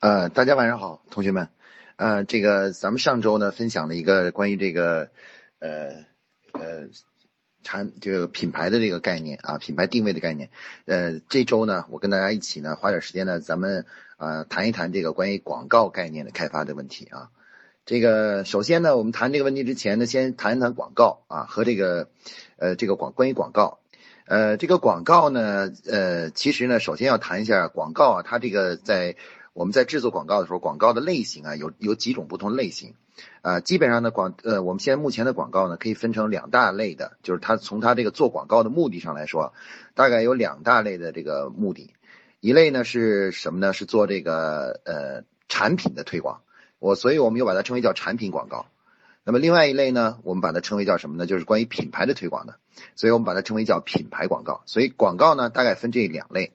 呃，大家晚上好，同学们。呃，这个咱们上周呢分享了一个关于这个呃呃产这个品牌的这个概念啊，品牌定位的概念。呃，这周呢，我跟大家一起呢花点时间呢，咱们呃谈一谈这个关于广告概念的开发的问题啊。这个首先呢，我们谈这个问题之前呢，先谈一谈广告啊和这个呃这个广关于广告。呃，这个广告呢，呃，其实呢，首先要谈一下广告啊，它这个在。我们在制作广告的时候，广告的类型啊，有有几种不同类型，啊，基本上呢广呃，我们现在目前的广告呢，可以分成两大类的，就是它从它这个做广告的目的上来说，大概有两大类的这个目的，一类呢是什么呢？是做这个呃产品的推广，我所以我们又把它称为叫产品广告。那么另外一类呢，我们把它称为叫什么呢？就是关于品牌的推广的，所以我们把它称为叫品牌广告。所以广告呢，大概分这两类。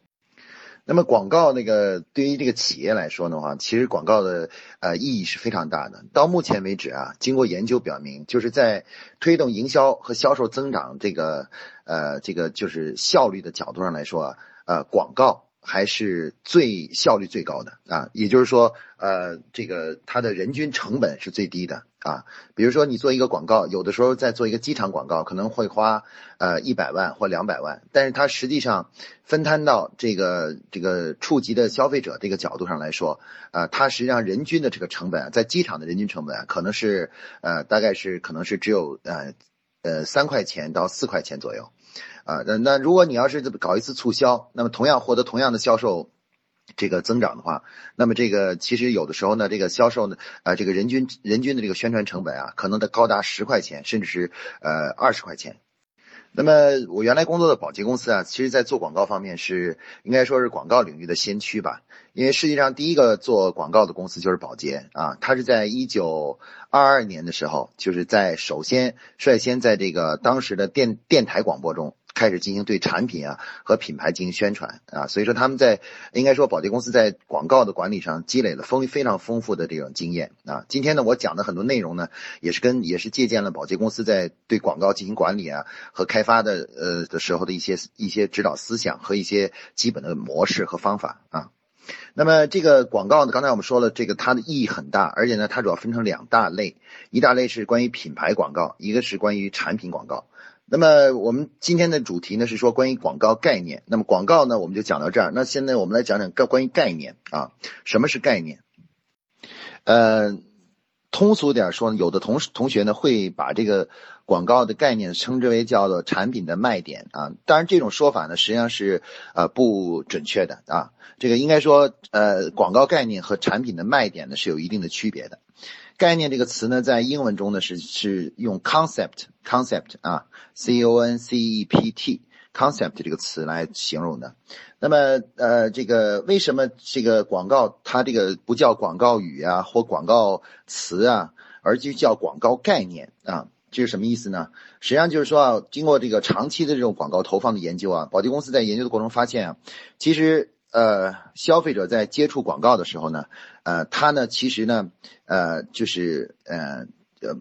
那么广告那个对于这个企业来说的话，其实广告的呃意义是非常大的。到目前为止啊，经过研究表明，就是在推动营销和销售增长这个呃这个就是效率的角度上来说啊，呃广告。还是最效率最高的啊，也就是说，呃，这个它的人均成本是最低的啊。比如说你做一个广告，有的时候在做一个机场广告，可能会花呃一百万或两百万，但是它实际上分摊到这个这个触及的消费者这个角度上来说，啊，它实际上人均的这个成本，在机场的人均成本可能是呃大概是可能是只有呃呃三块钱到四块钱左右。啊，那那如果你要是搞一次促销，那么同样获得同样的销售这个增长的话，那么这个其实有的时候呢，这个销售呢，啊，这个人均人均的这个宣传成本啊，可能得高达十块钱，甚至是呃二十块钱。那么我原来工作的保洁公司啊，其实在做广告方面是应该说是广告领域的先驱吧，因为世界上第一个做广告的公司就是保洁啊，它是在一九二二年的时候，就是在首先率先在这个当时的电电台广播中。开始进行对产品啊和品牌进行宣传啊，所以说他们在应该说保洁公司在广告的管理上积累了丰非常丰富的这种经验啊。今天呢，我讲的很多内容呢，也是跟也是借鉴了保洁公司在对广告进行管理啊和开发的呃的时候的一些一些指导思想和一些基本的模式和方法啊。那么这个广告呢，刚才我们说了，这个它的意义很大，而且呢，它主要分成两大类，一大类是关于品牌广告，一个是关于产品广告。那么我们今天的主题呢是说关于广告概念。那么广告呢我们就讲到这儿。那现在我们来讲讲概关于概念啊，什么是概念？呃，通俗点说，有的同同学呢会把这个广告的概念称之为叫做产品的卖点啊。当然这种说法呢实际上是呃不准确的啊。这个应该说呃广告概念和产品的卖点呢是有一定的区别的。概念这个词呢，在英文中呢是是用 concept concept 啊，c o n c e p t concept 这个词来形容的。那么呃，这个为什么这个广告它这个不叫广告语啊或广告词啊，而就叫广告概念啊？这是什么意思呢？实际上就是说啊，经过这个长期的这种广告投放的研究啊，保洁公司在研究的过程中发现啊，其实。呃，消费者在接触广告的时候呢，呃，他呢，其实呢，呃，就是呃呃，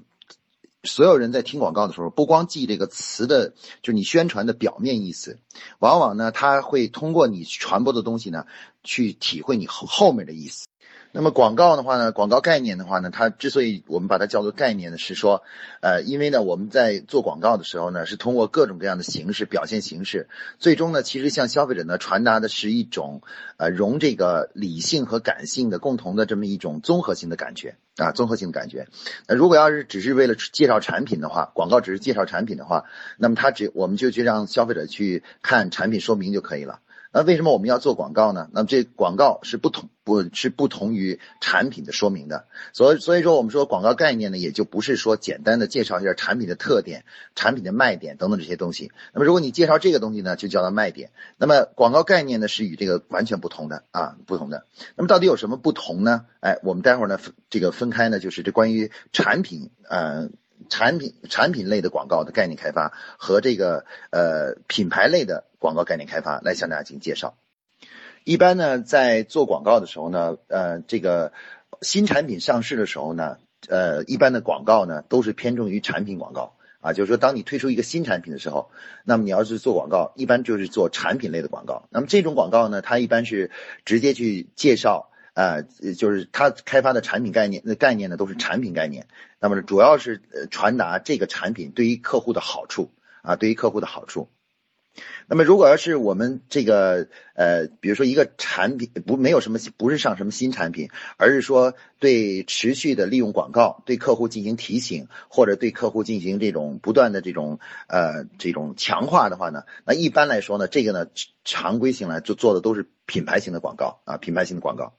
所有人在听广告的时候，不光记这个词的，就是你宣传的表面意思，往往呢，他会通过你传播的东西呢，去体会你后后面的意思。那么广告的话呢，广告概念的话呢，它之所以我们把它叫做概念呢，是说，呃，因为呢，我们在做广告的时候呢，是通过各种各样的形式表现形式，最终呢，其实向消费者呢传达的是一种，呃，融这个理性和感性的共同的这么一种综合性的感觉啊，综合性的感觉。那如果要是只是为了介绍产品的话，广告只是介绍产品的话，那么它只我们就去让消费者去看产品说明就可以了。那为什么我们要做广告呢？那么这广告是不同，不是不同于产品的说明的。所以所以说，我们说广告概念呢，也就不是说简单的介绍一下产品的特点、产品的卖点等等这些东西。那么如果你介绍这个东西呢，就叫它卖点。那么广告概念呢，是与这个完全不同的啊，不同的。那么到底有什么不同呢？哎，我们待会儿呢，这个分开呢，就是这关于产品，嗯。产品产品类的广告的概念开发和这个呃品牌类的广告概念开发来向大家进行介绍。一般呢，在做广告的时候呢，呃，这个新产品上市的时候呢，呃，一般的广告呢都是偏重于产品广告啊，就是说当你推出一个新产品的时候，那么你要是做广告，一般就是做产品类的广告。那么这种广告呢，它一般是直接去介绍呃，就是他开发的产品概念，那概念呢都是产品概念，那么主要是传达这个产品对于客户的好处啊，对于客户的好处。那么，如果要是我们这个呃，比如说一个产品不没有什么不是上什么新产品，而是说对持续的利用广告，对客户进行提醒，或者对客户进行这种不断的这种呃这种强化的话呢，那一般来说呢，这个呢常规性来做做的都是品牌型的广告啊，品牌型的广告。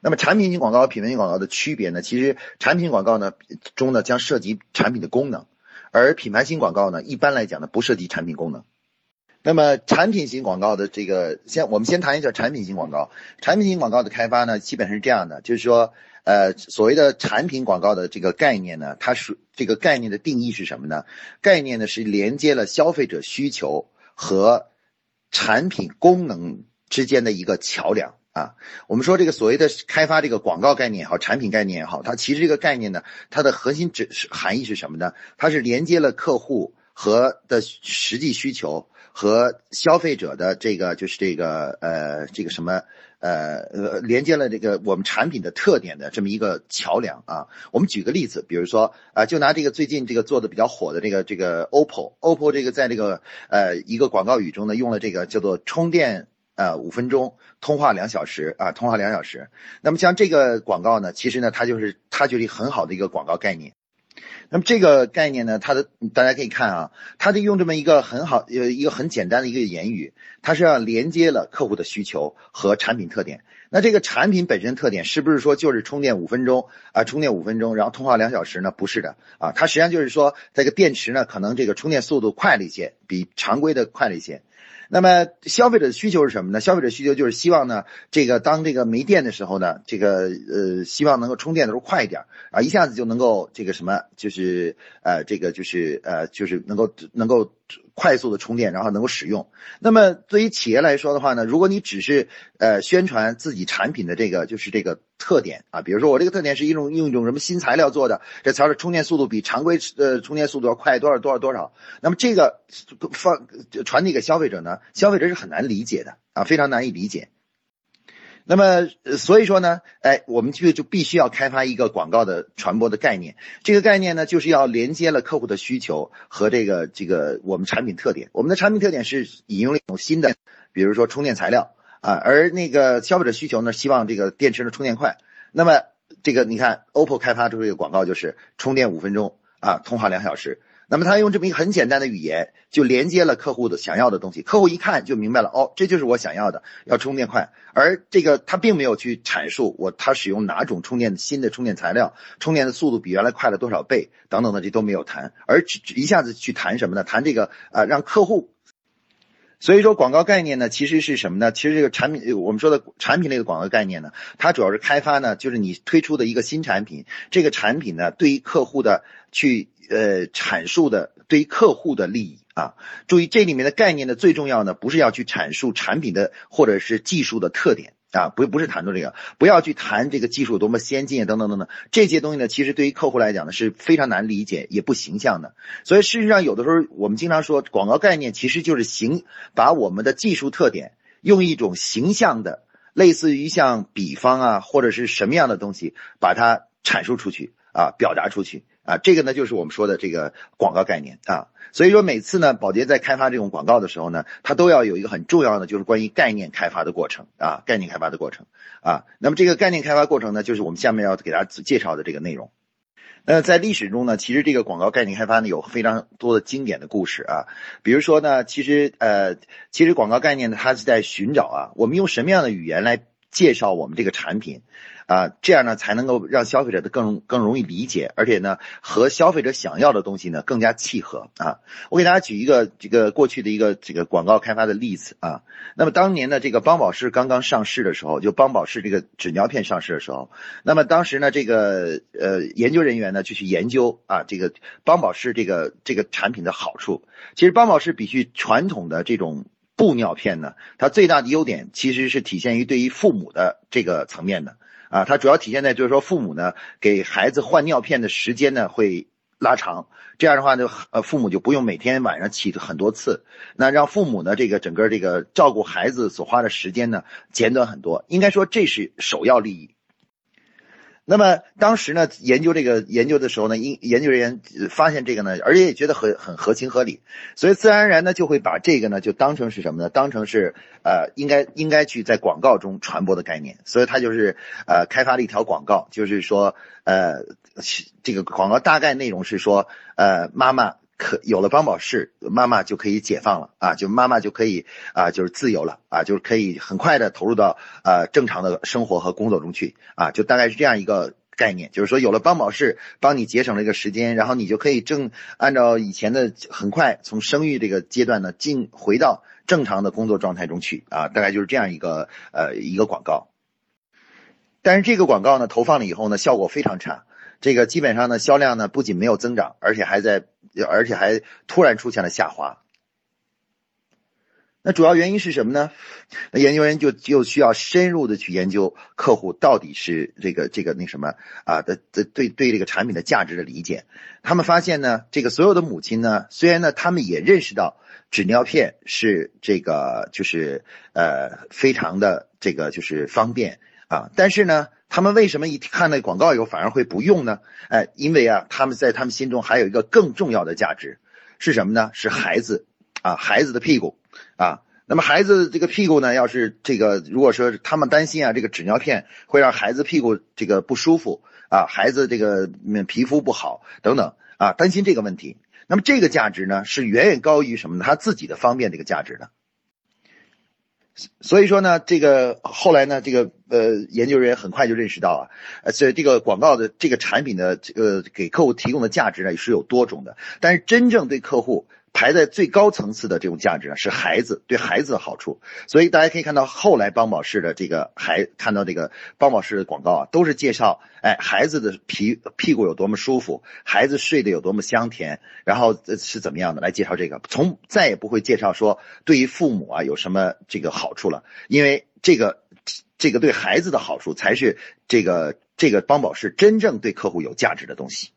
那么产品型广告和、品牌型广告的区别呢，其实产品广告呢中呢将涉及产品的功能，而品牌型广告呢一般来讲呢不涉及产品功能。那么产品型广告的这个，先我们先谈一下产品型广告。产品型广告的开发呢，基本上是这样的，就是说，呃，所谓的产品广告的这个概念呢，它是这个概念的定义是什么呢？概念呢是连接了消费者需求和产品功能之间的一个桥梁啊。我们说这个所谓的开发这个广告概念也好，产品概念也好，它其实这个概念呢，它的核心指含义是什么呢？它是连接了客户和的实际需求。和消费者的这个就是这个呃这个什么呃呃连接了这个我们产品的特点的这么一个桥梁啊。我们举个例子，比如说啊，就拿这个最近这个做的比较火的这个这个 OPPO，OPPO 这个在这个呃一个广告语中呢用了这个叫做充电呃五分钟，通话两小时啊，通话两小时。那么像这个广告呢，其实呢它就是它就是很好的一个广告概念。那么这个概念呢，它的大家可以看啊，它就用这么一个很好呃一个很简单的一个言语，它是要连接了客户的需求和产品特点。那这个产品本身特点是不是说就是充电五分钟啊？充电五分钟，然后通话两小时呢？不是的啊，它实际上就是说这个电池呢，可能这个充电速度快了一些，比常规的快了一些。那么消费者的需求是什么呢？消费者需求就是希望呢，这个当这个没电的时候呢，这个呃，希望能够充电的时候快一点啊，一下子就能够这个什么，就是呃，这个就是呃，就是能够能够。快速的充电，然后能够使用。那么对于企业来说的话呢，如果你只是呃宣传自己产品的这个就是这个特点啊，比如说我这个特点是一种用一种什么新材料做的，这材料充电速度比常规呃充电速度要快多少多少多少。那么这个放传递给消费者呢，消费者是很难理解的啊，非常难以理解。那么，所以说呢，哎，我们就就必须要开发一个广告的传播的概念。这个概念呢，就是要连接了客户的需求和这个这个我们产品特点。我们的产品特点是引用了一种新的，比如说充电材料啊，而那个消费者需求呢，希望这个电池的充电快。那么这个你看，OPPO 开发出这个广告就是充电五分钟啊，通话两小时。那么他用这么一个很简单的语言，就连接了客户的想要的东西。客户一看就明白了，哦，这就是我想要的，要充电快。而这个他并没有去阐述我他使用哪种充电新的充电材料，充电的速度比原来快了多少倍等等的，这都没有谈。而只一下子去谈什么呢？谈这个啊，让客户。所以说广告概念呢，其实是什么呢？其实这个产品，我们说的产品类的广告概念呢，它主要是开发呢，就是你推出的一个新产品，这个产品呢，对于客户的去。呃，阐述的对于客户的利益啊，注意这里面的概念呢，最重要呢，不是要去阐述产品的或者是技术的特点啊，不不是谈论这个，不要去谈这个技术多么先进啊，等等等等，这些东西呢，其实对于客户来讲呢，是非常难理解也不形象的。所以事实上，有的时候我们经常说，广告概念其实就是形把我们的技术特点用一种形象的，类似于像比方啊，或者是什么样的东西，把它阐述出去啊，表达出去。啊，这个呢就是我们说的这个广告概念啊，所以说每次呢，宝洁在开发这种广告的时候呢，它都要有一个很重要的，就是关于概念开发的过程啊，概念开发的过程啊。那么这个概念开发过程呢，就是我们下面要给大家介绍的这个内容。那在历史中呢，其实这个广告概念开发呢，有非常多的经典的故事啊。比如说呢，其实呃，其实广告概念呢，它是在寻找啊，我们用什么样的语言来介绍我们这个产品。啊，这样呢才能够让消费者的更更容易理解，而且呢和消费者想要的东西呢更加契合啊。我给大家举一个这个过去的一个这个广告开发的例子啊。那么当年呢这个邦宝适刚刚上市的时候，就邦宝适这个纸尿片上市的时候，那么当时呢这个呃研究人员呢就去研究啊这个邦宝适这个这个产品的好处。其实邦宝适比起传统的这种布尿片呢，它最大的优点其实是体现于对于父母的这个层面的。啊，它主要体现在就是说，父母呢给孩子换尿片的时间呢会拉长，这样的话呢，呃，父母就不用每天晚上起很多次，那让父母呢，这个整个这个照顾孩子所花的时间呢，简短很多。应该说这是首要利益。那么当时呢，研究这个研究的时候呢，研研究人员发现这个呢，而且也觉得很很合情合理，所以自然而然呢，就会把这个呢，就当成是什么呢？当成是呃，应该应该去在广告中传播的概念。所以他就是呃，开发了一条广告，就是说呃，这个广告大概内容是说，呃，妈妈可有了帮宝适，妈妈就可以解放了啊，就妈妈就可以啊，就是自由了啊，就是可以很快的投入到呃正常的生活和工作中去啊，就大概是这样一个。概念就是说，有了帮宝适帮你节省了一个时间，然后你就可以正按照以前的很快从生育这个阶段呢，进回到正常的工作状态中去啊，大概就是这样一个呃一个广告。但是这个广告呢，投放了以后呢，效果非常差，这个基本上呢销量呢不仅没有增长，而且还在而且还突然出现了下滑。那主要原因是什么呢？那研究人员就就需要深入的去研究客户到底是这个这个那什么啊的的对对这个产品的价值的理解。他们发现呢，这个所有的母亲呢，虽然呢他们也认识到纸尿片是这个就是呃非常的这个就是方便啊，但是呢，他们为什么一看那广告以后反而会不用呢？哎，因为啊他们在他们心中还有一个更重要的价值是什么呢？是孩子啊孩子的屁股。啊，那么孩子这个屁股呢，要是这个如果说他们担心啊，这个纸尿片会让孩子屁股这个不舒服啊，孩子这个皮肤不好等等啊，担心这个问题，那么这个价值呢是远远高于什么呢？他自己的方便这个价值的。所以说呢，这个后来呢，这个呃研究人员很快就认识到啊，呃，所以这个广告的这个产品的这个给客户提供的价值呢也是有多种的，但是真正对客户。排在最高层次的这种价值呢，是孩子对孩子的好处。所以大家可以看到，后来邦宝适的这个还看到这个邦宝适的广告啊，都是介绍哎孩子的皮屁股有多么舒服，孩子睡得有多么香甜，然后是怎么样的来介绍这个，从再也不会介绍说对于父母啊有什么这个好处了，因为这个这个对孩子的好处才是这个这个邦宝适真正对客户有价值的东西。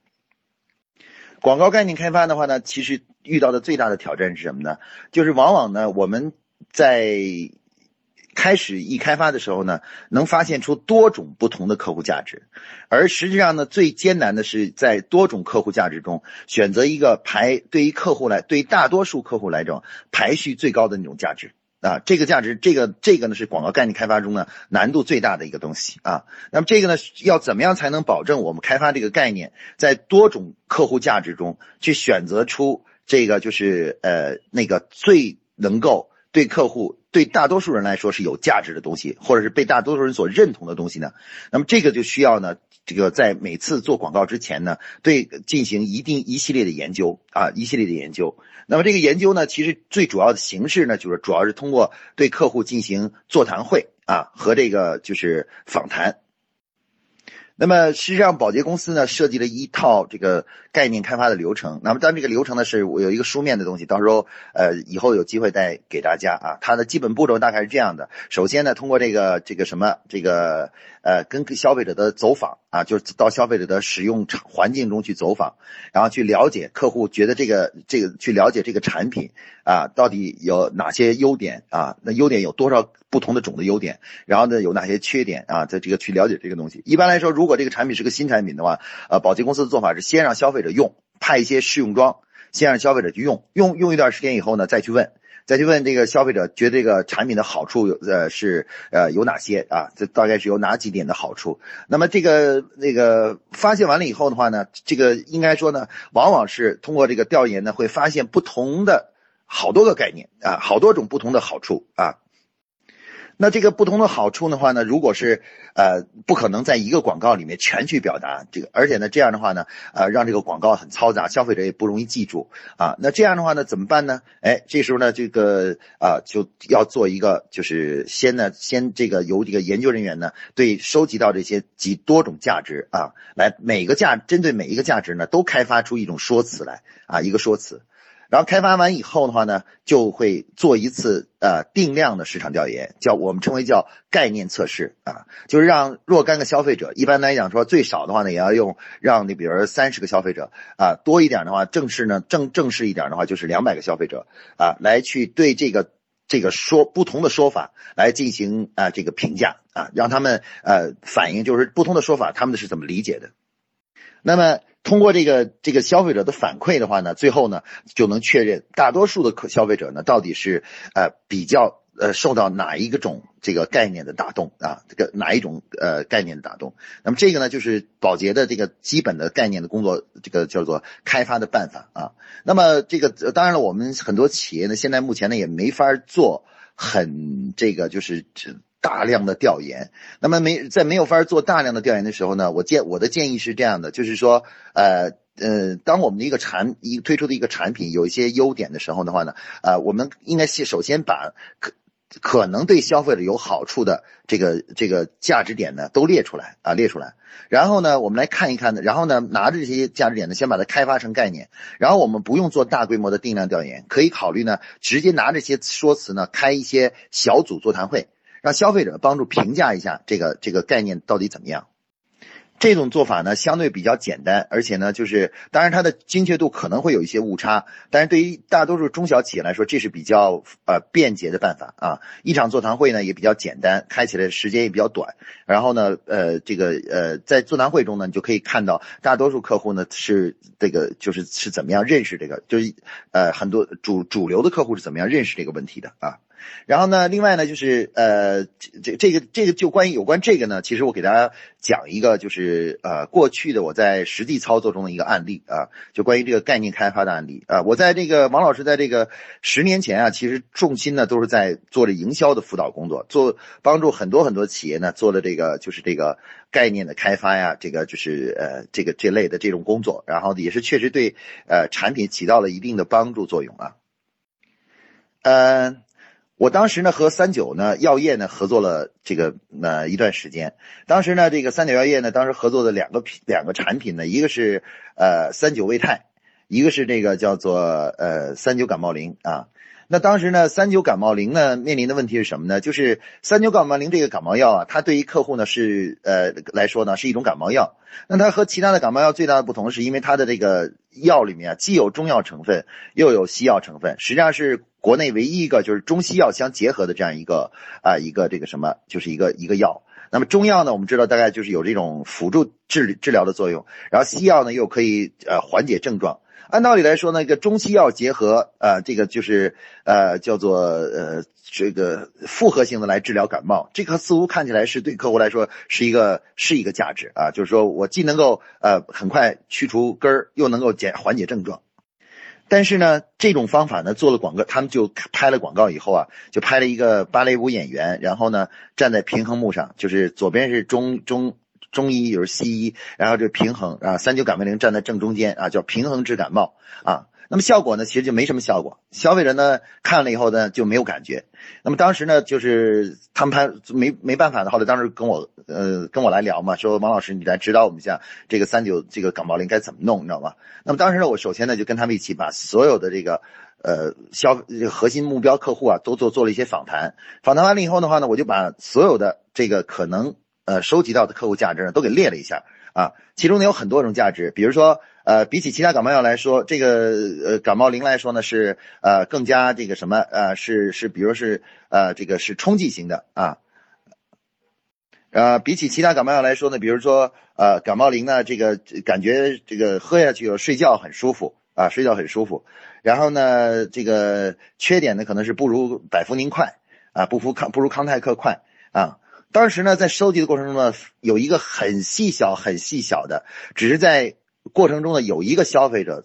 广告概念开发的话呢，其实遇到的最大的挑战是什么呢？就是往往呢，我们在开始一开发的时候呢，能发现出多种不同的客户价值，而实际上呢，最艰难的是在多种客户价值中选择一个排对于客户来，对大多数客户来讲排序最高的那种价值。啊，这个价值，这个这个呢是广告概念开发中呢难度最大的一个东西啊。那么这个呢，要怎么样才能保证我们开发这个概念在多种客户价值中去选择出这个就是呃那个最能够对客户对大多数人来说是有价值的东西，或者是被大多数人所认同的东西呢？那么这个就需要呢。这个在每次做广告之前呢，对进行一定一系列的研究啊，一系列的研究。那么这个研究呢，其实最主要的形式呢，就是主要是通过对客户进行座谈会啊和这个就是访谈。那么实际上，保洁公司呢设计了一套这个概念开发的流程。那么，当这个流程呢是我有一个书面的东西，到时候呃以后有机会再给大家啊。它的基本步骤大概是这样的：首先呢，通过这个这个什么这个呃跟消费者的走访啊，就是到消费者的使用环境中去走访，然后去了解客户觉得这个这个去了解这个产品啊到底有哪些优点啊？那优点有多少不同的种的优点？然后呢有哪些缺点啊？在这个去了解这个东西。一般来说，如果这个产品是个新产品的话，呃，保洁公司的做法是先让消费者用，派一些试用装，先让消费者去用，用用一段时间以后呢，再去问，再去问这个消费者觉得这个产品的好处有呃是呃有哪些啊？这大概是有哪几点的好处？那么这个那个发现完了以后的话呢，这个应该说呢，往往是通过这个调研呢，会发现不同的好多个概念啊，好多种不同的好处啊。那这个不同的好处的话呢，如果是呃不可能在一个广告里面全去表达这个，而且呢这样的话呢，呃让这个广告很嘈杂，消费者也不容易记住啊。那这样的话呢怎么办呢？哎，这时候呢这个啊就要做一个，就是先呢先这个由这个研究人员呢对收集到这些几多种价值啊，来每个价针对每一个价值呢都开发出一种说辞来啊一个说辞。然后开发完以后的话呢，就会做一次呃定量的市场调研，叫我们称为叫概念测试啊，就是让若干个消费者，一般来讲说最少的话呢，也要用让你比如三十个消费者啊，多一点的话，正式呢正正式一点的话就是两百个消费者啊，来去对这个这个说不同的说法来进行啊这个评价啊，让他们呃反映就是不同的说法他们是怎么理解的，那么。通过这个这个消费者的反馈的话呢，最后呢就能确认大多数的消费者呢到底是呃比较呃受到哪一个种这个概念的打动啊，这个哪一种呃概念的打动。那么这个呢就是保洁的这个基本的概念的工作，这个叫做开发的办法啊。那么这个当然了，我们很多企业呢现在目前呢也没法做很这个就是大量的调研，那么没在没有法做大量的调研的时候呢，我建我的建议是这样的，就是说，呃呃，当我们的一个产一推出的一个产品有一些优点的时候的话呢，呃，我们应该先首先把可可能对消费者有好处的这个这个价值点呢都列出来啊列出来，然后呢我们来看一看呢，然后呢拿着这些价值点呢先把它开发成概念，然后我们不用做大规模的定量调研，可以考虑呢直接拿这些说辞呢开一些小组座谈会。让消费者帮助评价一下这个这个概念到底怎么样？这种做法呢相对比较简单，而且呢就是当然它的精确度可能会有一些误差，但是对于大多数中小企业来说，这是比较呃便捷的办法啊。一场座谈会呢也比较简单，开起来时间也比较短。然后呢呃这个呃在座谈会中呢，你就可以看到大多数客户呢是这个就是是怎么样认识这个，就是呃很多主主流的客户是怎么样认识这个问题的啊。然后呢，另外呢，就是呃，这这个这个就关于有关这个呢，其实我给大家讲一个，就是呃，过去的我在实际操作中的一个案例啊，就关于这个概念开发的案例啊。我在这个王老师在这个十年前啊，其实重心呢都是在做着营销的辅导工作，做帮助很多很多企业呢做了这个就是这个概念的开发呀，这个就是呃这个这类的这种工作，然后也是确实对呃产品起到了一定的帮助作用啊，嗯。我当时呢和三九呢药业呢合作了这个呃一段时间，当时呢这个三九药业呢当时合作的两个品两个产品呢，一个是呃三九胃泰，一个是这个叫做呃三九感冒灵啊。那当时呢三九感冒灵呢面临的问题是什么呢？就是三九感冒灵这个感冒药啊，它对于客户呢是呃来说呢是一种感冒药。那它和其他的感冒药最大的不同是因为它的这个药里面啊既有中药成分又有西药成分，实际上是。国内唯一一个就是中西药相结合的这样一个啊一个这个什么，就是一个一个药。那么中药呢，我们知道大概就是有这种辅助治治疗的作用，然后西药呢又可以呃缓解症状。按道理来说呢，一个中西药结合啊，这个就是呃叫做呃这个复合性的来治疗感冒，这个似乎看起来是对客户来说是一个是一个价值啊，就是说我既能够呃很快去除根儿，又能够减缓解症状。但是呢，这种方法呢做了广告，他们就拍了广告以后啊，就拍了一个芭蕾舞演员，然后呢站在平衡木上，就是左边是中中中医，又是西医，然后这平衡啊，三九感冒灵站在正中间啊，叫平衡治感冒啊。那么效果呢，其实就没什么效果。消费者呢看了以后呢就没有感觉。那么当时呢，就是他们拍没没办法的，后来当时跟我呃跟我来聊嘛，说王老师你来指导我们一下这个三九这个感冒灵该怎么弄，你知道吗？那么当时呢，我首先呢就跟他们一起把所有的这个呃消这个核心目标客户啊都做做了一些访谈。访谈完了以后的话呢，我就把所有的这个可能呃收集到的客户价值呢都给列了一下啊，其中呢有很多种价值，比如说。呃，比起其他感冒药来说，这个呃感冒灵来说呢是呃更加这个什么呃是是比如是呃这个是冲剂型的啊，呃比起其他感冒药来说呢，比如说呃感冒灵呢这个感觉这个喝下去睡觉很舒服啊睡觉很舒服，然后呢这个缺点呢可能是不如百服宁快啊不服康不如康泰克快啊，当时呢在收集的过程中呢有一个很细小很细小的，只是在。过程中呢，有一个消费者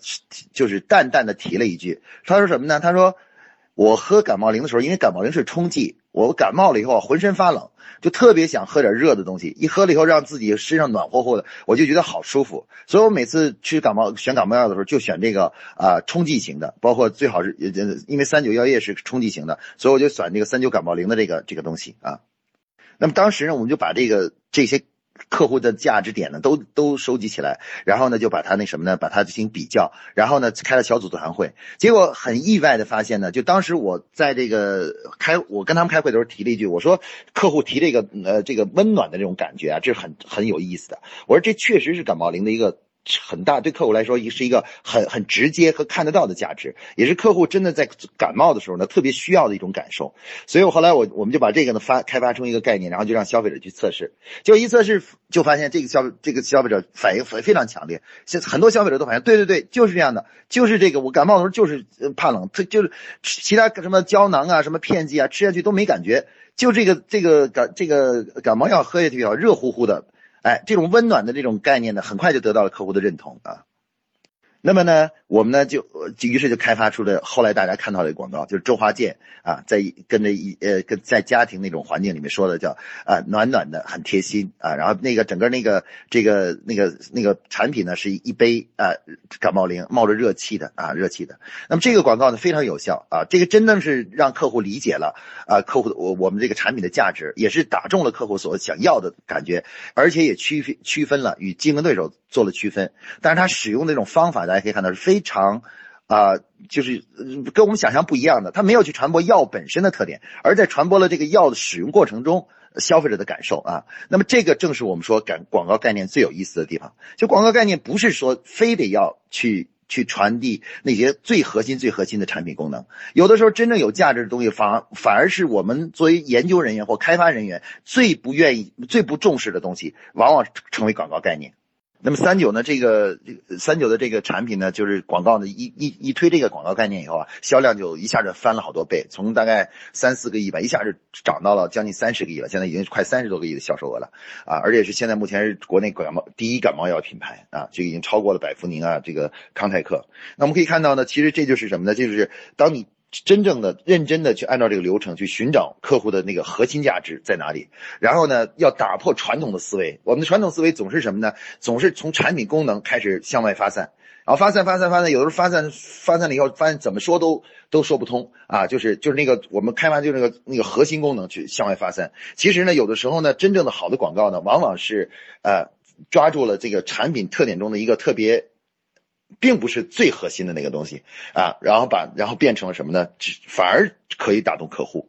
就是淡淡的提了一句，他说什么呢？他说我喝感冒灵的时候，因为感冒灵是冲剂，我感冒了以后浑身发冷，就特别想喝点热的东西，一喝了以后让自己身上暖和和的，我就觉得好舒服。所以我每次去感冒选感冒药的时候，就选这个啊冲剂型的，包括最好是因为三九药业是冲剂型的，所以我就选这个三九感冒灵的这个这个东西啊。那么当时呢，我们就把这个这些。客户的价值点呢都都收集起来，然后呢就把它那什么呢，把它进行比较，然后呢开了小组座谈会，结果很意外的发现呢，就当时我在这个开我跟他们开会的时候提了一句，我说客户提这个呃这个温暖的这种感觉啊，这是很很有意思的，我说这确实是感冒灵的一个。很大，对客户来说也是一个很很直接和看得到的价值，也是客户真的在感冒的时候呢特别需要的一种感受。所以我后来我我们就把这个呢发开发出一个概念，然后就让消费者去测试。就一测试就发现这个消这个消费者反应非非常强烈，现很多消费者都反映，对对对，就是这样的，就是这个我感冒的时候就是怕冷，他就是其他什么胶囊啊、什么片剂啊吃下去都没感觉，就这个这个感这个感冒药喝下去啊，热乎乎的。哎，这种温暖的这种概念呢，很快就得到了客户的认同啊。那么呢，我们呢就就于是就开发出了后来大家看到的广告，就是周华健啊，在跟着一呃跟在家庭那种环境里面说的叫啊暖暖的很贴心啊，然后那个整个那个这个那个那个产品呢是一杯啊感冒灵冒着热气的啊热气的。那么这个广告呢非常有效啊，这个真的是让客户理解了啊客户我我们这个产品的价值，也是打中了客户所想要的感觉，而且也区分区分了与竞争对手做了区分，但是他使用的这种方法。大家可以看到是非常，啊，就是跟我们想象不一样的。他没有去传播药本身的特点，而在传播了这个药的使用过程中消费者的感受啊。那么这个正是我们说感广告概念最有意思的地方。就广告概念不是说非得要去去传递那些最核心、最核心的产品功能。有的时候真正有价值的东西，反而反而是我们作为研究人员或开发人员最不愿意、最不重视的东西，往往成为广告概念。那么三九呢？这个三九的这个产品呢，就是广告呢一一一推这个广告概念以后啊，销量就一下子翻了好多倍，从大概三四个亿吧，一下子涨到了将近三十个亿了，现在已经快三十多个亿的销售额了啊！而且是现在目前是国内感冒第一感冒药品牌啊，就已经超过了百福宁啊，这个康泰克。那我们可以看到呢，其实这就是什么呢？就是当你。真正的认真的去按照这个流程去寻找客户的那个核心价值在哪里，然后呢，要打破传统的思维。我们的传统思维总是什么呢？总是从产品功能开始向外发散，然后发散发散发散，有的时候发散发散了以后，发现怎么说都都说不通啊！就是就是那个我们开发就那个那个核心功能去向外发散。其实呢，有的时候呢，真正的好的广告呢，往往是呃抓住了这个产品特点中的一个特别。并不是最核心的那个东西啊，然后把然后变成了什么呢？反而可以打动客户。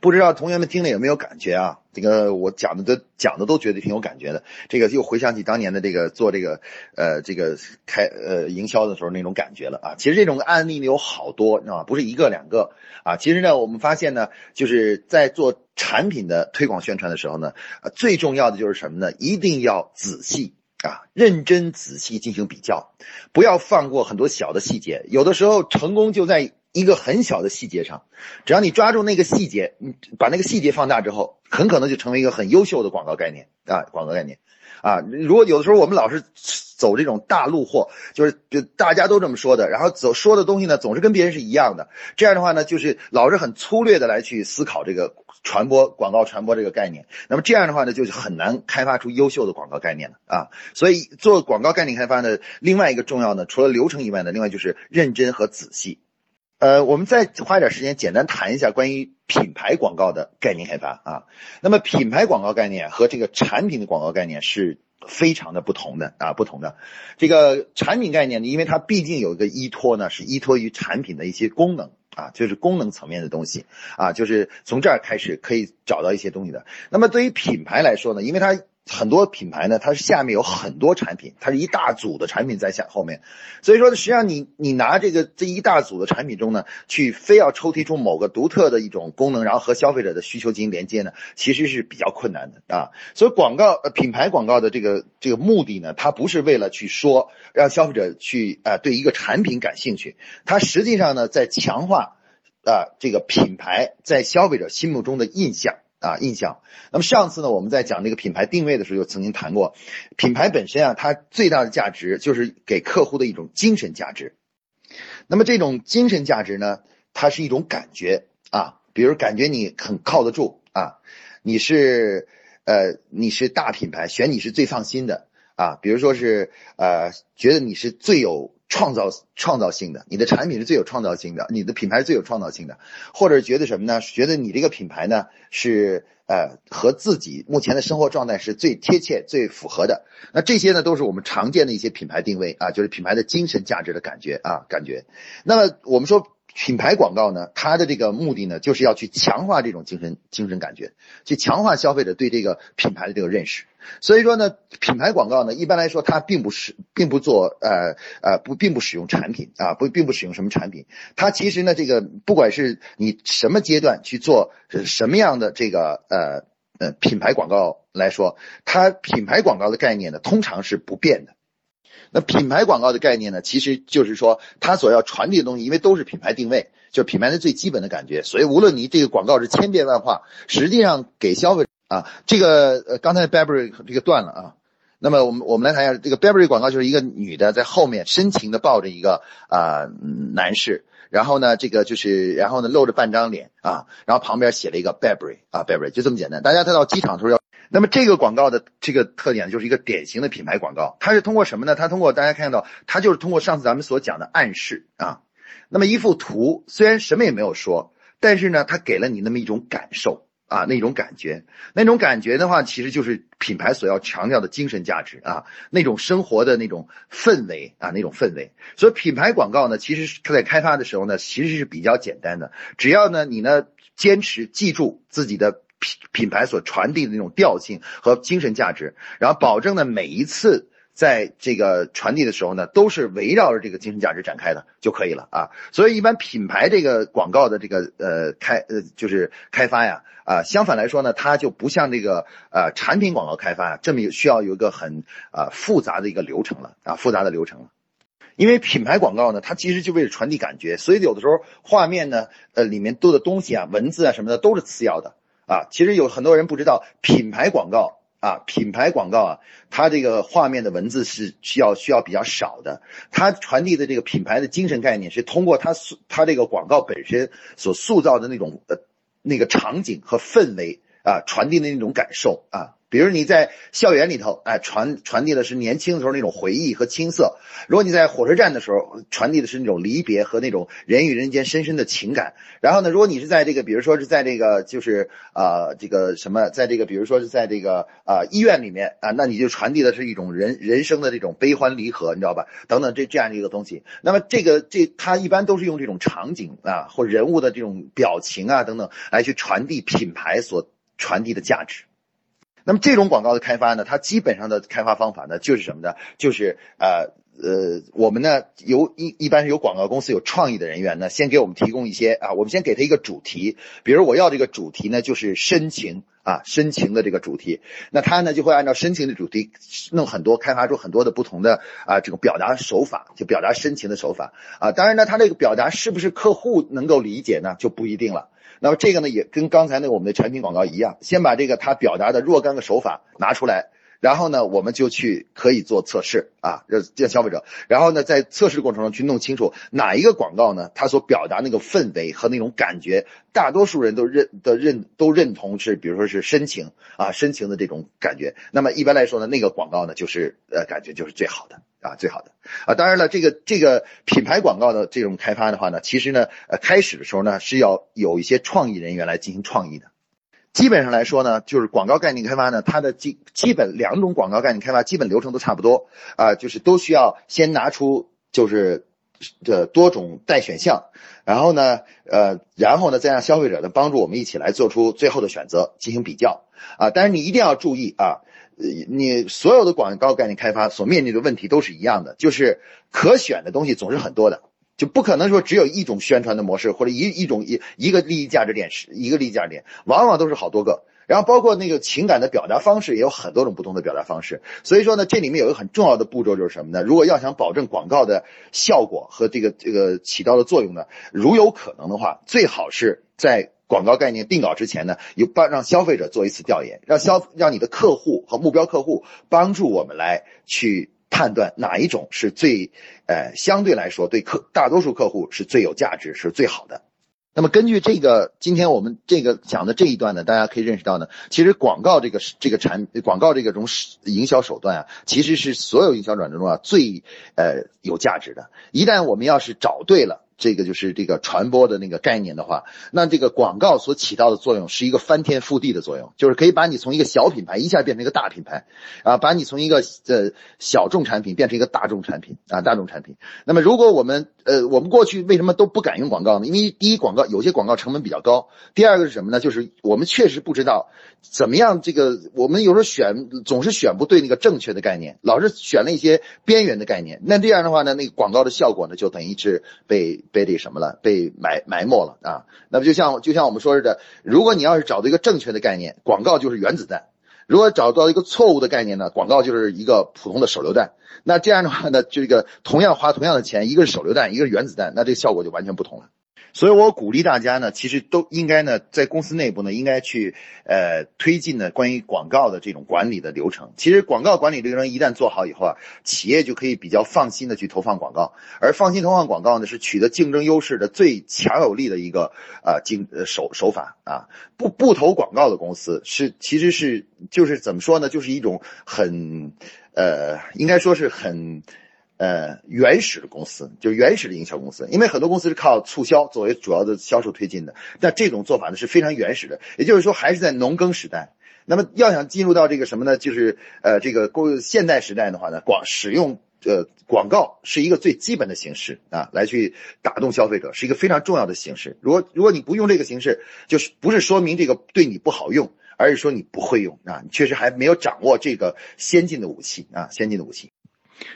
不知道同学们听了有没有感觉啊？这个我讲的都讲的都觉得挺有感觉的。这个又回想起当年的这个做这个呃这个开呃营销的时候那种感觉了啊。其实这种案例呢有好多啊，不是一个两个啊。其实呢，我们发现呢，就是在做产品的推广宣传的时候呢，最重要的就是什么呢？一定要仔细。啊，认真仔细进行比较，不要放过很多小的细节。有的时候成功就在一个很小的细节上，只要你抓住那个细节，你把那个细节放大之后，很可能就成为一个很优秀的广告概念啊，广告概念啊。如果有的时候我们老是走这种大路货，就是就大家都这么说的，然后走说的东西呢，总是跟别人是一样的，这样的话呢，就是老是很粗略的来去思考这个。传播广告传播这个概念，那么这样的话呢，就是很难开发出优秀的广告概念了啊。所以做广告概念开发呢，另外一个重要的，除了流程以外呢，另外就是认真和仔细。呃，我们再花点时间简单谈一下关于品牌广告的概念开发啊。那么品牌广告概念和这个产品的广告概念是非常的不同的啊，不同的。这个产品概念呢，因为它毕竟有一个依托呢，是依托于产品的一些功能。啊，就是功能层面的东西啊，就是从这儿开始可以找到一些东西的。那么对于品牌来说呢，因为它。很多品牌呢，它是下面有很多产品，它是一大组的产品在下后面，所以说，实际上你你拿这个这一大组的产品中呢，去非要抽提出某个独特的一种功能，然后和消费者的需求进行连接呢，其实是比较困难的啊。所以广告呃品牌广告的这个这个目的呢，它不是为了去说让消费者去啊对一个产品感兴趣，它实际上呢在强化啊这个品牌在消费者心目中的印象。啊，印象。那么上次呢，我们在讲这个品牌定位的时候，就曾经谈过，品牌本身啊，它最大的价值就是给客户的一种精神价值。那么这种精神价值呢，它是一种感觉啊，比如感觉你很靠得住啊，你是呃你是大品牌，选你是最放心的啊，比如说是呃觉得你是最有创造创造性的，你的产品是最有创造性的，你的品牌是最有创造性的，或者觉得什么呢？觉得你这个品牌呢是呃和自己目前的生活状态是最贴切、最符合的。那这些呢都是我们常见的一些品牌定位啊，就是品牌的精神价值的感觉啊感觉。那么我们说。品牌广告呢，它的这个目的呢，就是要去强化这种精神精神感觉，去强化消费者对这个品牌的这个认识。所以说呢，品牌广告呢，一般来说它并不是，并不做呃呃不，并不使用产品啊，不，并不使用什么产品。它其实呢，这个不管是你什么阶段去做什么样的这个呃呃品牌广告来说，它品牌广告的概念呢，通常是不变的。那品牌广告的概念呢，其实就是说，它所要传递的东西，因为都是品牌定位，就品牌的最基本的感觉，所以无论你这个广告是千变万化，实际上给消费啊，这个呃，刚才 Burberry 这个断了啊，那么我们我们来谈一下这个 Burberry 广告，就是一个女的在后面深情的抱着一个啊男士，然后呢，这个就是然后呢露着半张脸啊，然后旁边写了一个 Burberry 啊 Burberry 就这么简单，大家再到机场的时候要。那么这个广告的这个特点就是一个典型的品牌广告，它是通过什么呢？它通过大家看到，它就是通过上次咱们所讲的暗示啊。那么一幅图虽然什么也没有说，但是呢，它给了你那么一种感受啊，那种感觉，那种感觉的话，其实就是品牌所要强调的精神价值啊，那种生活的那种氛围啊，那种氛围。所以品牌广告呢，其实它在开发的时候呢，其实是比较简单的，只要呢你呢坚持记住自己的。品品牌所传递的那种调性和精神价值，然后保证呢每一次在这个传递的时候呢，都是围绕着这个精神价值展开的就可以了啊。所以一般品牌这个广告的这个呃开呃就是开发呀啊，相反来说呢，它就不像这个呃产品广告开发这么需要有一个很啊复杂的一个流程了啊复杂的流程了。因为品牌广告呢，它其实就为了传递感觉，所以有的时候画面呢呃里面多的东西啊文字啊什么的都是次要的。啊，其实有很多人不知道，品牌广告啊，品牌广告啊，它这个画面的文字是需要需要比较少的，它传递的这个品牌的精神概念是通过它塑它这个广告本身所塑造的那种呃那个场景和氛围啊，传递的那种感受啊。比如你在校园里头，哎，传传递的是年轻的时候那种回忆和青涩；如果你在火车站的时候，传递的是那种离别和那种人与人间深深的情感。然后呢，如果你是在这个，比如说是在这个，就是啊，这个什么，在这个，比如说是在这个啊医院里面啊，那你就传递的是一种人人生的这种悲欢离合，你知道吧？等等这这样的一个东西。那么这个这它一般都是用这种场景啊或人物的这种表情啊等等来去传递品牌所传递的价值。那么这种广告的开发呢，它基本上的开发方法呢，就是什么呢？就是呃呃，我们呢由一一般是有广告公司有创意的人员呢，先给我们提供一些啊，我们先给他一个主题，比如我要这个主题呢就是深情啊，深情的这个主题，那他呢就会按照深情的主题弄很多，开发出很多的不同的啊这个表达手法，就表达深情的手法啊。当然呢，他这个表达是不是客户能够理解呢，就不一定了。那么这个呢，也跟刚才那个我们的产品广告一样，先把这个他表达的若干个手法拿出来，然后呢，我们就去可以做测试啊，让让消费者，然后呢，在测试过程中去弄清楚哪一个广告呢，它所表达那个氛围和那种感觉，大多数人都认的认都认同是，比如说是深情啊，深情的这种感觉。那么一般来说呢，那个广告呢，就是呃，感觉就是最好的。啊，最好的啊！当然了，这个这个品牌广告的这种开发的话呢，其实呢，呃，开始的时候呢是要有一些创意人员来进行创意的。基本上来说呢，就是广告概念开发呢，它的基基本两种广告概念开发基本流程都差不多啊，就是都需要先拿出就是这多种待选项，然后呢，呃，然后呢再让消费者呢帮助我们一起来做出最后的选择进行比较啊。但是你一定要注意啊。你所有的广告概念开发所面临的问题都是一样的，就是可选的东西总是很多的，就不可能说只有一种宣传的模式或者一一种一一个利益价值点是一个利益价值点，往往都是好多个。然后包括那个情感的表达方式也有很多种不同的表达方式。所以说呢，这里面有一个很重要的步骤就是什么呢？如果要想保证广告的效果和这个这个起到的作用呢，如有可能的话，最好是在。广告概念定稿之前呢，有帮让消费者做一次调研，让消让你的客户和目标客户帮助我们来去判断哪一种是最，呃，相对来说对客大多数客户是最有价值是最好的。那么根据这个，今天我们这个讲的这一段呢，大家可以认识到呢，其实广告这个这个产广告这个种营销手段啊，其实是所有营销软件中啊最呃有价值的。一旦我们要是找对了。这个就是这个传播的那个概念的话，那这个广告所起到的作用是一个翻天覆地的作用，就是可以把你从一个小品牌一下变成一个大品牌，啊，把你从一个呃小众产品变成一个大众产品啊，大众产品。那么如果我们呃我们过去为什么都不敢用广告呢？因为第一，广告有些广告成本比较高；第二个是什么呢？就是我们确实不知道怎么样这个我们有时候选总是选不对那个正确的概念，老是选了一些边缘的概念。那这样的话呢，那个广告的效果呢就等于是被。被这什么了？被埋埋没了啊！那么就像就像我们说似的，如果你要是找到一个正确的概念，广告就是原子弹；如果找到一个错误的概念呢，广告就是一个普通的手榴弹。那这样的话呢，这个同样花同样的钱，一个是手榴弹，一个是原子弹，那这个效果就完全不同了。所以我鼓励大家呢，其实都应该呢，在公司内部呢，应该去呃推进呢关于广告的这种管理的流程。其实广告管理流程一旦做好以后啊，企业就可以比较放心的去投放广告。而放心投放广告呢，是取得竞争优势的最强有力的一个啊竞手手法啊。不不投广告的公司是其实是就是怎么说呢，就是一种很呃应该说是很。呃，原始的公司就是原始的营销公司，因为很多公司是靠促销作为主要的销售推进的，但这种做法呢是非常原始的，也就是说还是在农耕时代。那么要想进入到这个什么呢？就是呃这个过现代时代的话呢，广使用呃广告是一个最基本的形式啊，来去打动消费者是一个非常重要的形式。如果如果你不用这个形式，就是不是说明这个对你不好用，而是说你不会用啊，你确实还没有掌握这个先进的武器啊，先进的武器。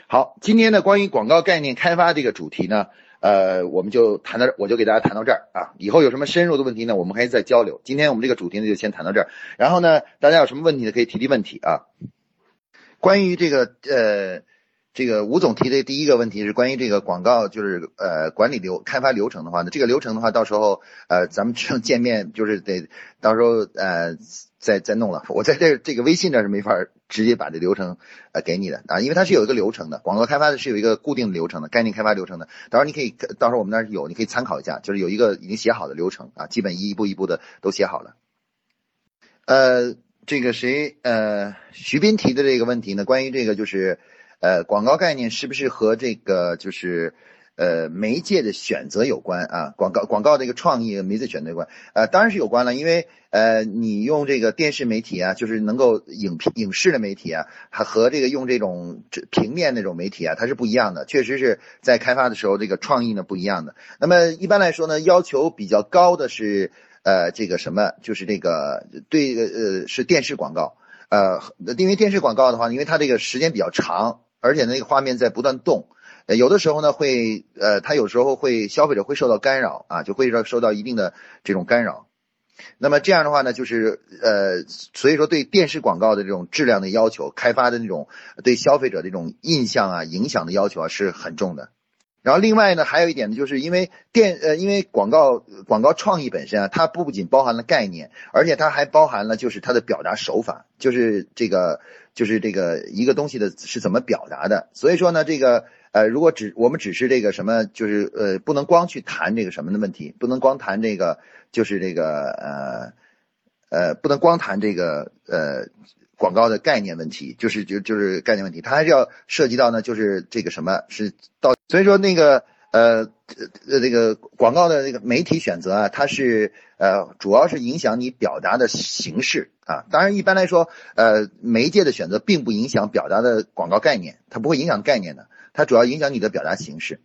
好，今天呢，关于广告概念开发这个主题呢，呃，我们就谈到，我就给大家谈到这儿啊。以后有什么深入的问题呢，我们可以再交流。今天我们这个主题呢，就先谈到这儿。然后呢，大家有什么问题呢，可以提提问题啊。关于这个呃，这个吴总提的第一个问题是关于这个广告，就是呃管理流开发流程的话呢，这个流程的话，到时候呃咱们正见面就是得到时候呃。再再弄了，我在这这个微信这是没法直接把这流程呃给你的啊，因为它是有一个流程的，广告开发的是有一个固定流程的，概念开发流程的。到时候你可以，到时候我们那儿有，你可以参考一下，就是有一个已经写好的流程啊，基本一步一步的都写好了。呃，这个谁呃徐斌提的这个问题呢？关于这个就是呃广告概念是不是和这个就是。呃，媒介的选择有关啊，广告广告这个创意媒介选择有关，呃，当然是有关了，因为呃，你用这个电视媒体啊，就是能够影影视的媒体啊，还和这个用这种平面那种媒体啊，它是不一样的，确实是在开发的时候这个创意呢不一样的。那么一般来说呢，要求比较高的是呃这个什么，就是这个对呃是电视广告，呃，因为电视广告的话，因为它这个时间比较长，而且那个画面在不断动。呃，有的时候呢会，呃，他有时候会消费者会受到干扰啊，就会受受到一定的这种干扰。那么这样的话呢，就是呃，所以说对电视广告的这种质量的要求，开发的那种对消费者的这种印象啊、影响的要求啊是很重的。然后另外呢，还有一点呢，就是因为电呃，因为广告广告创意本身啊，它不仅包含了概念，而且它还包含了就是它的表达手法，就是这个就是这个一个东西的是怎么表达的。所以说呢，这个。呃，如果只我们只是这个什么，就是呃，不能光去谈这个什么的问题，不能光谈这个，就是这个呃呃，不能光谈这个呃广告的概念问题，就是就就是概念问题，它还是要涉及到呢，就是这个什么是到，所以说那个呃呃这个广告的那个媒体选择啊，它是呃主要是影响你表达的形式啊，当然一般来说呃媒介的选择并不影响表达的广告概念，它不会影响概念的。它主要影响你的表达形式。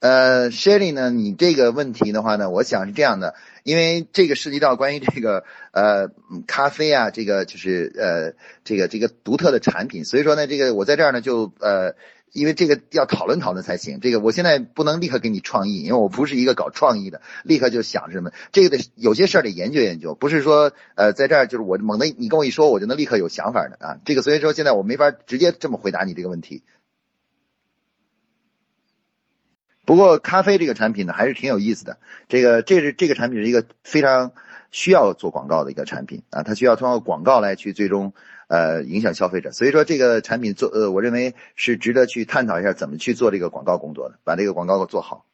呃，Shelly 呢，你这个问题的话呢，我想是这样的，因为这个涉及到关于这个呃咖啡啊，这个就是呃这个这个独特的产品，所以说呢，这个我在这儿呢就呃。因为这个要讨论讨论才行，这个我现在不能立刻给你创意，因为我不是一个搞创意的，立刻就想什么，这个得有些事儿得研究研究，不是说呃在这儿就是我猛的你跟我一说，我就能立刻有想法的啊，这个所以说现在我没法直接这么回答你这个问题。不过咖啡这个产品呢还是挺有意思的，这个这是这个产品是一个非常需要做广告的一个产品啊，它需要通过广告来去最终。呃，影响消费者，所以说这个产品做，呃，我认为是值得去探讨一下怎么去做这个广告工作的，把这个广告做好。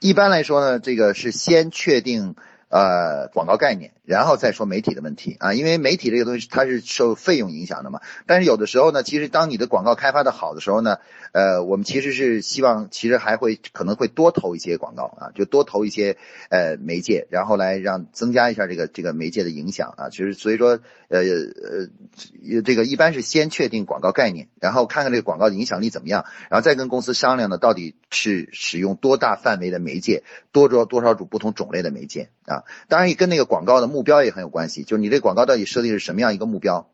一般来说呢，这个是先确定。呃，广告概念，然后再说媒体的问题啊，因为媒体这个东西它是受费用影响的嘛。但是有的时候呢，其实当你的广告开发的好的时候呢，呃，我们其实是希望，其实还会可能会多投一些广告啊，就多投一些呃媒介，然后来让增加一下这个这个媒介的影响啊。其实所以说，呃呃，这个一般是先确定广告概念，然后看看这个广告的影响力怎么样，然后再跟公司商量呢，到底是使用多大范围的媒介，多多多少种不同种类的媒介啊。当然也跟那个广告的目标也很有关系，就是你这广告到底设定是什么样一个目标？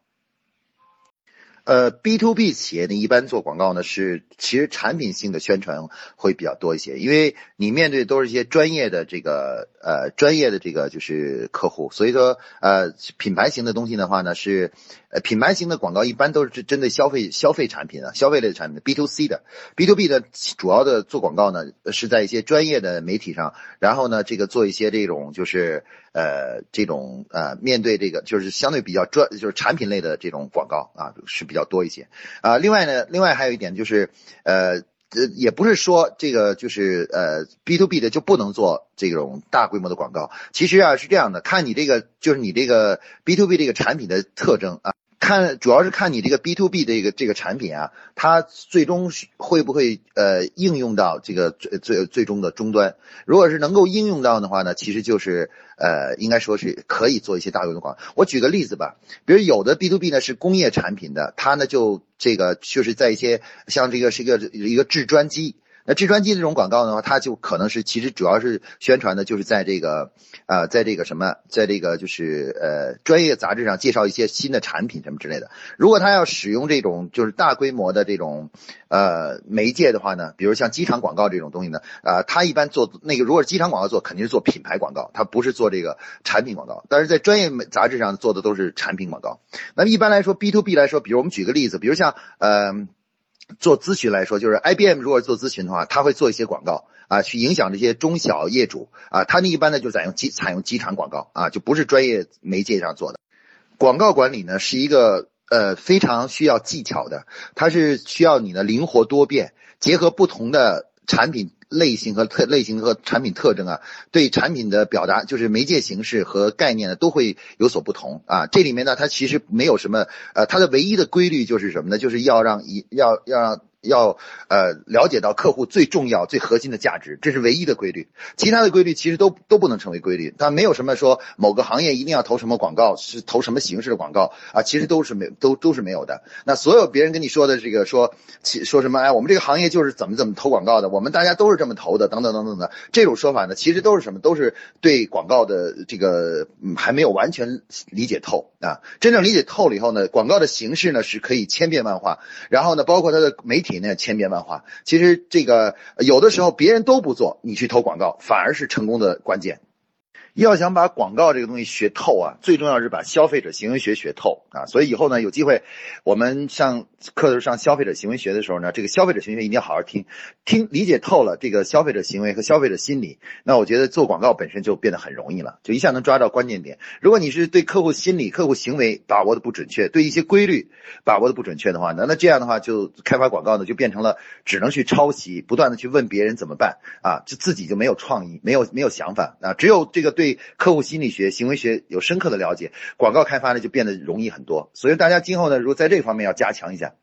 呃，B to B 企业呢，一般做广告呢是其实产品性的宣传会比较多一些，因为你面对都是一些专业的这个呃专业的这个就是客户，所以说呃品牌型的东西的话呢是。呃，品牌型的广告一般都是针对消费消费产品的消费类的产品，B to C 的，B to B 的主要的做广告呢是在一些专业的媒体上，然后呢这个做一些这种就是呃这种呃面对这个就是相对比较专就是产品类的这种广告啊是比较多一些啊。另外呢，另外还有一点就是呃。呃，也不是说这个就是呃，B to B 的就不能做这种大规模的广告。其实啊是这样的，看你这个就是你这个 B to B 这个产品的特征啊。看，主要是看你这个 B to B 的这个这个产品啊，它最终会不会呃应用到这个最最最终的终端？如果是能够应用到的话呢，其实就是呃应该说是可以做一些大规模广。我举个例子吧，比如有的 B to B 呢是工业产品的，它呢就这个就是在一些像这个是一个一个制砖机。那制砖机这种广告的话，它就可能是其实主要是宣传的，就是在这个呃，在这个什么，在这个就是呃专业杂志上介绍一些新的产品什么之类的。如果他要使用这种就是大规模的这种呃媒介的话呢，比如像机场广告这种东西呢，啊，他一般做那个，如果是机场广告做，肯定是做品牌广告，他不是做这个产品广告。但是在专业杂志上做的都是产品广告。那么一般来说，B to B 来说，比如我们举个例子，比如像呃。做咨询来说，就是 IBM 如果做咨询的话，他会做一些广告啊，去影响这些中小业主啊。他们一般呢就采用机采用机场广告啊，就不是专业媒介上做的。广告管理呢是一个呃非常需要技巧的，它是需要你的灵活多变，结合不同的产品。类型和特类型和产品特征啊，对产品的表达就是媒介形式和概念呢都会有所不同啊。这里面呢，它其实没有什么呃，它的唯一的规律就是什么呢？就是要让一要要让。要呃了解到客户最重要、最核心的价值，这是唯一的规律。其他的规律其实都都不能成为规律。它没有什么说某个行业一定要投什么广告，是投什么形式的广告啊，其实都是没都都是没有的。那所有别人跟你说的这个说说什么哎，我们这个行业就是怎么怎么投广告的，我们大家都是这么投的，等等等等的这种说法呢，其实都是什么？都是对广告的这个还没有完全理解透啊。真正理解透了以后呢，广告的形式呢是可以千变万化，然后呢，包括它的媒体。体呢千变万化，其实这个有的时候别人都不做，你去投广告反而是成功的关键。要想把广告这个东西学透啊，最重要是把消费者行为学学透啊。所以以后呢，有机会我们上课的时候上消费者行为学的时候呢，这个消费者行为学一定要好好听，听理解透了这个消费者行为和消费者心理，那我觉得做广告本身就变得很容易了，就一下能抓到关键点。如果你是对客户心理、客户行为把握的不准确，对一些规律把握的不准确的话，那那这样的话就开发广告呢就变成了只能去抄袭，不断的去问别人怎么办啊，就自己就没有创意，没有没有想法啊，只有这个对。对客户心理学、行为学有深刻的了解，广告开发呢就变得容易很多。所以大家今后呢，如果在这方面要加强一下。